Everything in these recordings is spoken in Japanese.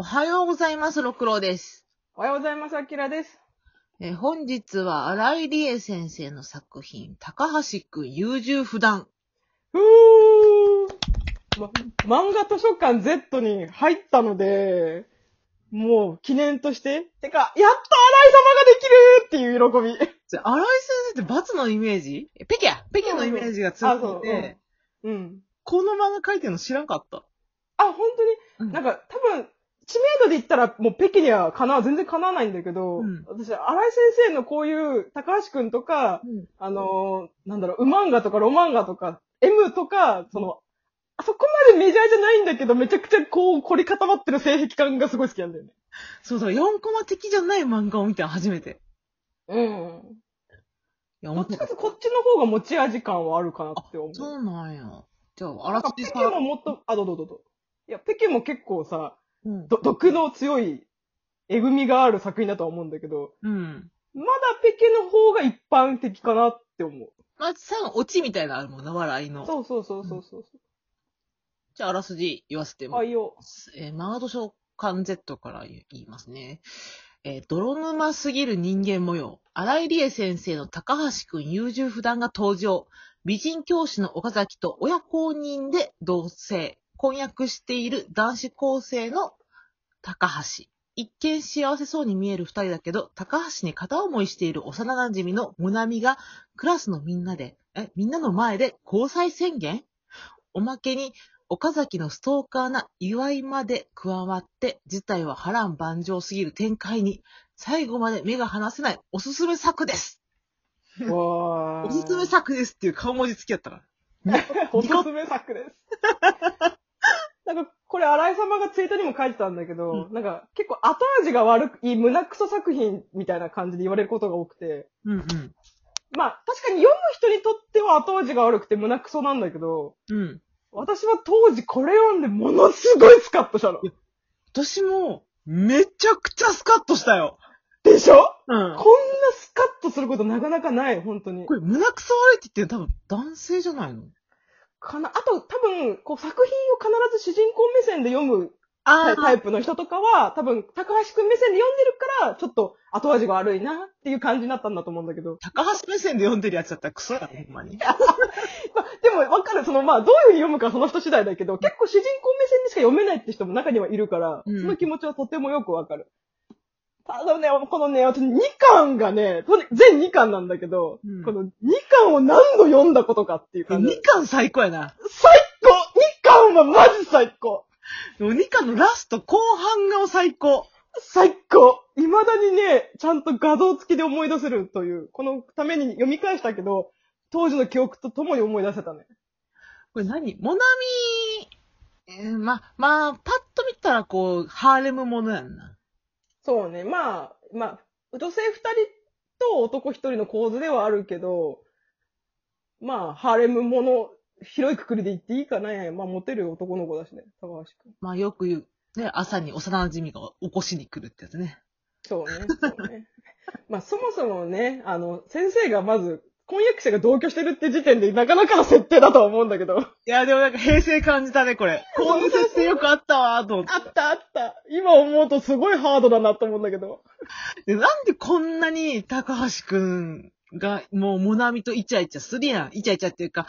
おはようございます、六郎です。おはようございます、あきらです。えー本日は荒井理恵先生の作品、高橋くん優柔不断。ふー、ま、漫画図書館 Z に入ったので、もう記念として、てか、やっと新井様ができるっていう喜び。じゃ荒井先生って罰のイメージ？えペケやペケのイメージが強あそうくて、うん。この漫画書いてるの知らんかった。あ、本当に、うんなんか多分、知名度で言ったらもうペケにはかなわ、全然かなわないんだけど、うん私、新井先生のこういう高橋くんとか、うんあのーなんだろう、ウマンガとかロマンガとか、M とか、その、あそこまでメジャーじゃないんだけど、めちゃくちゃこう、凝り固まってる性癖感がすごい好きなんだよね。そうそう、4コマ的じゃない漫画を見た初めて。うん。いや、どっちかとこっちの方が持ち味感はあるかなって思う。そうなんや。じゃあ、な荒んかペケ辻さん。ももっと、あ、どうぞどうぞ。いや、ペケも結構さ、うん。ど毒の強い、えぐみがある作品だとは思うんだけど、うん。まだペケの方が一般的かなって思う。まず最後、オチみたいなのあるもんな、笑いの。そうそうそうそうそう。じゃあ、あらすじ言わせてもあ、いいよ。えー、マード書館 Z から言いますね。えー泥沼すぎる人間模様。荒井理恵先生の高橋くん優柔不断が登場。美人教師の岡崎と親公認で同棲。婚約している男子高生の高橋。一見幸せそうに見える二人だけど、高橋に片思いしている幼馴染のモナミが、クラスのみんなで、え、みんなの前で交際宣言？おまけに、岡崎のストーカーな祝いまで加わって、事態は波乱万丈すぎる展開に、最後まで目が離せないおすすめ作です。おすすめ作ですっていう顔文字付きやったから。おすすめ作です。なんか、これ、荒井様がツイートにも書いてたんだけど、なんか、結構後味が悪い胸クソ作品みたいな感じで言われることが多くて、うんまあ、確かに読む人にとっては後味が悪くて胸クソなんだけど、うん。うん。私私は当時これ読んでものすごいスカッとしたの。私も、めちゃくちゃスカッとしたよ。でしょ？うんこんなスカッとすることなかなかない、本当に。これ、胸くそ悪いって言ってるの多分男性じゃないの？かな、あと多分、こう作品を必ず主人公目線で読むタイプの人とかは、多分、高橋くん目線で読んでるから、ちょっと後味が悪いなっていう感じになったんだと思うんだけど。高橋目線で読んでるやつだったらクソやね、ほんまに。まあ、でもわかる、そのまあ、どういうふうに読むかその人次第だけど、結構主人公目線でしか読めないって人も中にはいるから、うんその気持ちはとてもよくわかる。ただね、このね、私2巻がね、全2巻なんだけど、うんこの2巻を何度読んだことかっていう感じ。2巻最高やな。最高 !2 巻はマジ最高でも2巻のラスト後半が最高。最高未だにね、ちゃんと画像付きで思い出せるという、このために読み返したけど、当時の記憶とともに思い出せたね。これ何？モナミ、えーま、まあ、パッと見たらこう、ハーレムものやんな。そうね、まあ、まあ、女性二人と男一人の構図ではあるけど、まあ、ハーレムもの、広いくくりで言っていいかなまあ、モテる男の子だしね、高橋くん。まあ、よく言う。ね、朝に幼馴染が起こしに来るってやつね。そうね、そうね。まあ、そもそもね、あの、先生がまず、婚約者が同居してるって時点でなかなかの設定だとは思うんだけど。いや、でもなんか平成感じたね、これ。こういう設定よくあったわ、と思って。あったあった。今思うとすごいハードだなと思うんだけど。でなんでこんなに高橋くんが、もう、モナミとイチャイチャするやん。イチャイチャっていうか、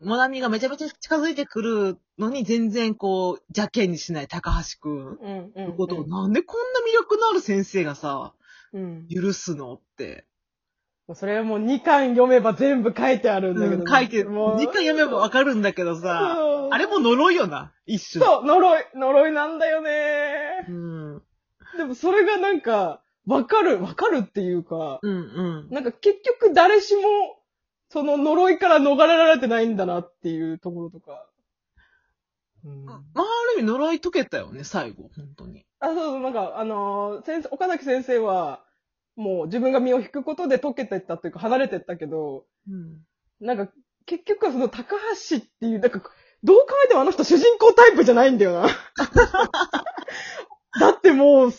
モナミがめちゃめちゃ近づいてくるのに全然こう、邪険にしない高橋くん。うん、うん。のことを、なんでこんな魅力のある先生がさ、うん。許すのって。それはもう2巻読めば全部書いてあるんだけど、うん書いて、もう。2回読めばわかるんだけどさ、うんあれも呪いよな、一種。そう、呪い、呪いなんだよねう。ん。でもそれがなんか、わかる、わかるっていうか、うんうん。なんか結局誰しも、その呪いから逃れられてないんだなっていうところとか。うんまあ、ある意味呪い解けたよね、最後、本当に。あ、そうそう、なんか、あのー先生、岡崎先生は、もう自分が身を引くことで解けてったっていうか離れてったけど、うん。なんか、結局はその高橋っていう、なんか、どう考えてもあの人主人公タイプじゃないんだよな。だってもう、優柔不断っ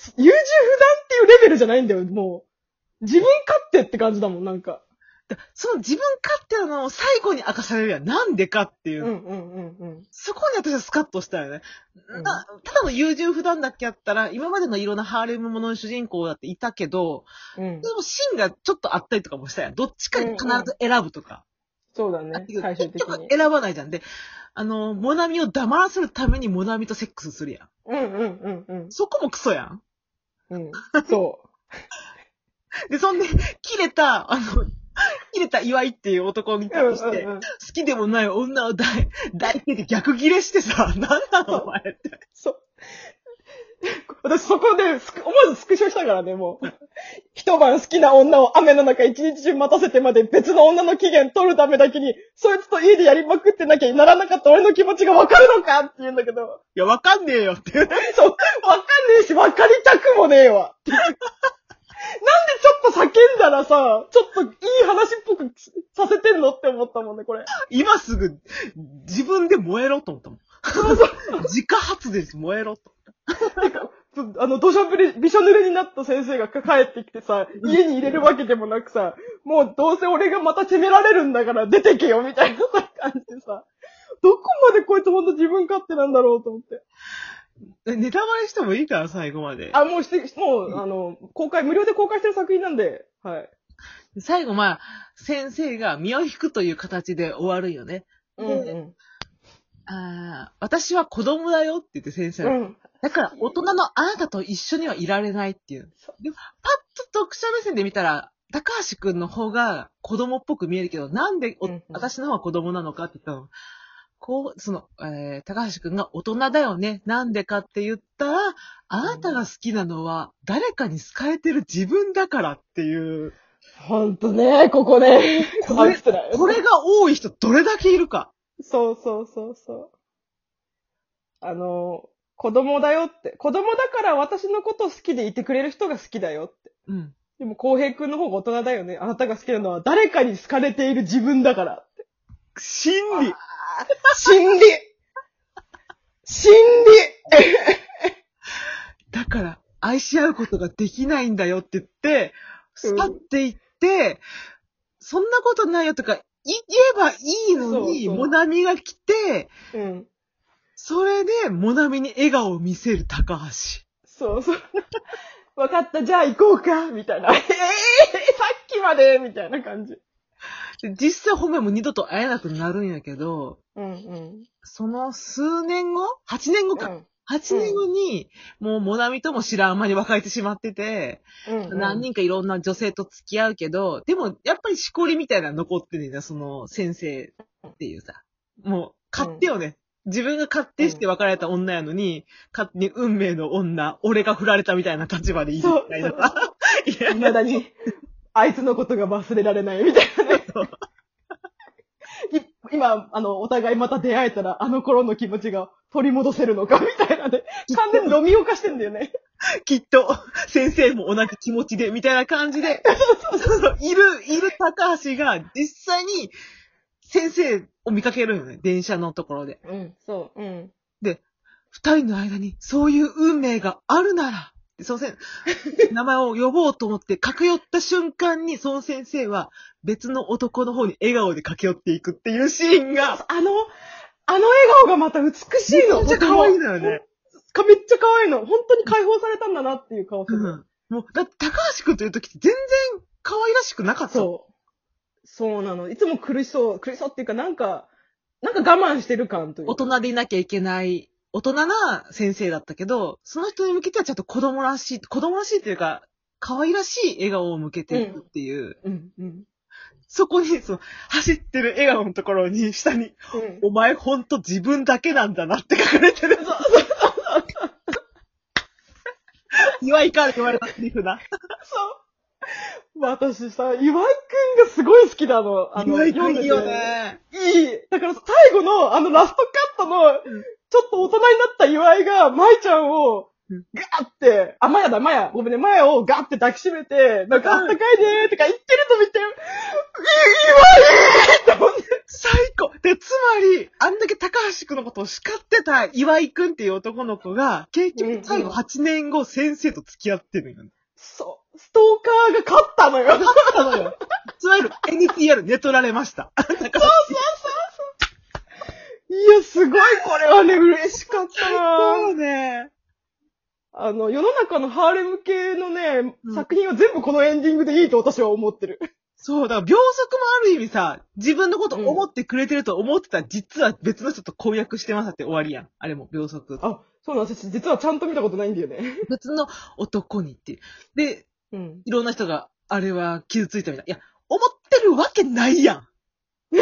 ていうレベルじゃないんだよ、もう。自分勝手って感じだもん、なんか。でその自分勝手なのを最後に明かされるやん。なんでかっていう。うんうんうんうん。そこに私はスカッとしたよね。うんなただの優柔不断だけやったら、今までのいろんなハーレムものの主人公だっていたけど、うんで。も芯がちょっとあったりとかもしたやん。どっちかに必ず選ぶとか。そうだね。最終的に。選ばないじゃん。で、あの、モナミを黙らせるためにモナミとセックスするやん。うんうんうんそこもクソやん。うん。うん。そ で、そんで、切れた、あの、切れた岩井っていう男にう。対して、うんうんうん好きでもない女を抱い抱いてて逆ギレしてさ、なんなのお前って。そう。私そこで思わずスクショしたからね、もう。一晩好きな女を雨の中一日中待たせてまで別の女の期限取るためだけに、そいつと家でやりまくってなきゃならなかった俺の気持ちがわかるのかって言うんだけど、いや、わかんねえよって。そう、わかんねえし、わかりたくもねえわ。なんでちょっと叫んだらさ、ちょっといい話っぽくさせてんのって思ったもんね、これ。今すぐ、自分で燃えろと思ったもん。自家発電燃えろと。あの、土砂降り、びしょ濡れになった先生が帰ってきてさ、家に入れるわけでもなくさ、もうどうせ俺がまた責められるんだから出てけよ、みたいなさ感じでさ、どこまでこいつほんと自分勝手なんだろうと思って。えネタバレしてもいいから、最後まで。あ、もうして、もう、あの、公開、無料で公開してる作品なんで、はい。最後、まあ、先生が身を引くという形で終わるよね。うんうん。ああ、私は子供だよって言って先生が、うん。だから大人のあなたと一緒にはいられないっていう。でパッと読者目線で見たら、高橋くんの方が子供っぽく見えるけど、なんでおうんうん私の方が子供なのかって言ったの。こう、その、えー、高橋くんが大人だよね。なんでかって言ったら、あなたが好きなのは、誰かに好かれてる自分だからっていう。ほんとね、ここね。これこれが多い人どれだけいるか。そうそうそうそう。あの、子供だよって。子供だから私のこと好きでいてくれる人が好きだよって。うん。でも、浩平くんの方が大人だよね。あなたが好きなのは誰かに好かれている自分だからって。心理。心理心だから、愛し合うことができないんだよって言って、うん去っていって、そんなことないよとか、い言えばいいのに、そうそうモナミが来て、理うん。それで、モナミに笑顔を見せる高橋。そうそう。わかった、じゃあ行こうかみたいな。ええー、さっきまでみたいな感じ。で実際褒めも二度と会えなくなるんやけど、うんうん。その数年後 ?8 年後か。8年後に、もうモナミとも知らん間に別れてしまってて、うんうん。何人かいろんな女性と付き合うけど、でも、やっぱりしこりみたいなの残ってるんだ、その先生っていうさ。もう、勝手よね。自分が勝手して別れた女やのに、勝手に運命の女、俺が振られたみたいな立場でいるみたいなさ。いや、未だに、あいつのことが忘れられないみたいなね。い今、あの、お互いまた出会えたら、あの頃の気持ちが取り戻せるのかみたいなね。完全に飲みをかしてんだよね。きっと、先生も同じ気持ちで、みたいな感じで、そうそういる、いる高橋が、実際に、先生を見かけるよね、電車のところで。うん、そう、うん。二人の間にそういう運命があるなら、すいません。名前を呼ぼうと思って駆け寄った瞬間に、その先生は別の男の方に笑顔で駆け寄っていくっていうシーンが、あの、あの笑顔がまた美しいの。めっちゃ可愛いのよね。かめっちゃ可愛いの。本当に解放されたんだなっていう顔する。うん。もう、だって高橋くんという時って全然可愛らしくなかった。そう。そうなの。いつも苦しそう。苦しそうっていうか、なんか、なんか我慢してる感というか。大人でいなきゃいけない、大人な先生だったけど、その人に向けてはちょっと子供らしい、子供らしいというか、可愛らしい笑顔を向けていくっていう、うん、うん。そこに、その、走ってる笑顔のところに、下に、うん。お前ほんと自分だけなんだなって書かれてる。岩井 から言われたセリフだ。そう。私さ、岩井くんがすごい好きなの。あの、岩井く読んいいよね。いい。だから最後の、あのラストカットの、ちょっと大人になった岩井が、舞ちゃんをうん、ガーって、あ、マヤだ、マヤ。ごめんね、マヤをガーって抱きしめて、なんかあったかいねーとか言ってるの見て、い岩井って思って。最高で、つまり、あんだけ高橋くんのことを叱ってた岩井くんっていう男の子が、結局最後うんうん8年後先生と付き合ってるんよね。そう、ストーカーが勝ったのよ。たのよ。いわゆる NTR 寝取られました。いや、すごい、これはね、嬉しかったなそうね。あの、世の中のハーレム系のね、うん作品は全部このエンディングでいいと私は思ってる。そう、だから秒速もある意味さ、自分のこと思ってくれてると思ってたら、実は別の人と婚約してますって終わりやん。あれも秒速。あ、そうなんです。実はちゃんと見たことないんだよね。別の男にっていう。で、うん。いろんな人が、あれは傷ついたみたい。いや、思ってるわけないやん。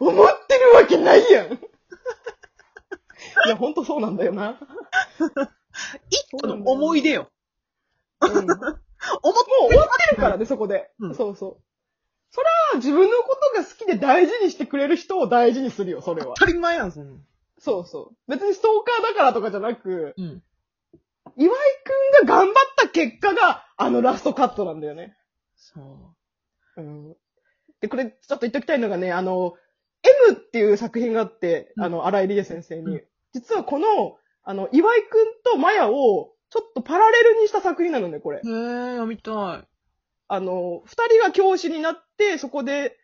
思ってるわけないやん。いや、ほんとそうなんだよな。一個の思い出よ。うん、もう思っ終わってるからね、そこで。うんそうそう。それは自分のことが好きで大事にしてくれる人を大事にするよ、それは。当たり前やん、そんなん。そうそう。別にストーカーだからとかじゃなく、うん。岩井くんが頑張った結果が、あのラストカットなんだよね。そうん。で、これ、ちょっと言っときたいのがね、あの、M っていう作品があって、うんあの、荒井理恵先生に。うん実はこの、あの、岩井くんとマヤを、ちょっとパラレルにした作品なのね、これう。。へえ、読みたい。あの、二人が教師になって、そこで。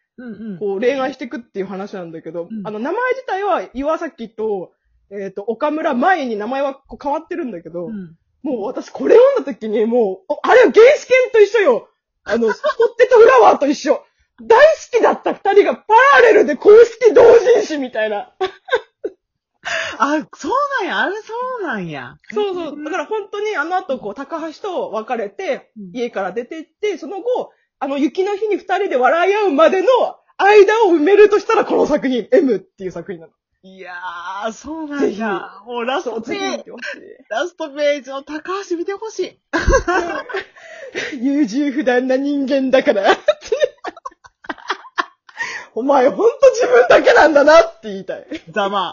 こう、恋愛していくっていう話なんだけど、うんあの、名前自体は岩崎と、えっ、と、岡村前に名前はこう変わってるんだけど、うん。もう私これ読んだ時にもう、おあれは原始圏と一緒よあの、スポッテとフラワーと一緒大好きだった二人がパラレルで公式同人誌みたいな。あ、そうなんや、あれそうなんや。そうそう。だから本当にあの後こう、高橋と別れてうん、家から出て行って、その後、あの雪の日に二人で笑い合うまでの間を埋めるとしたらこの作品、M っていう作品なの。いやー、そうなんや。もうラストページラストページの高橋見てほしい。い。優柔不断な人間だから。お前ほんと自分だけなんだなって言いたい。ざまあ。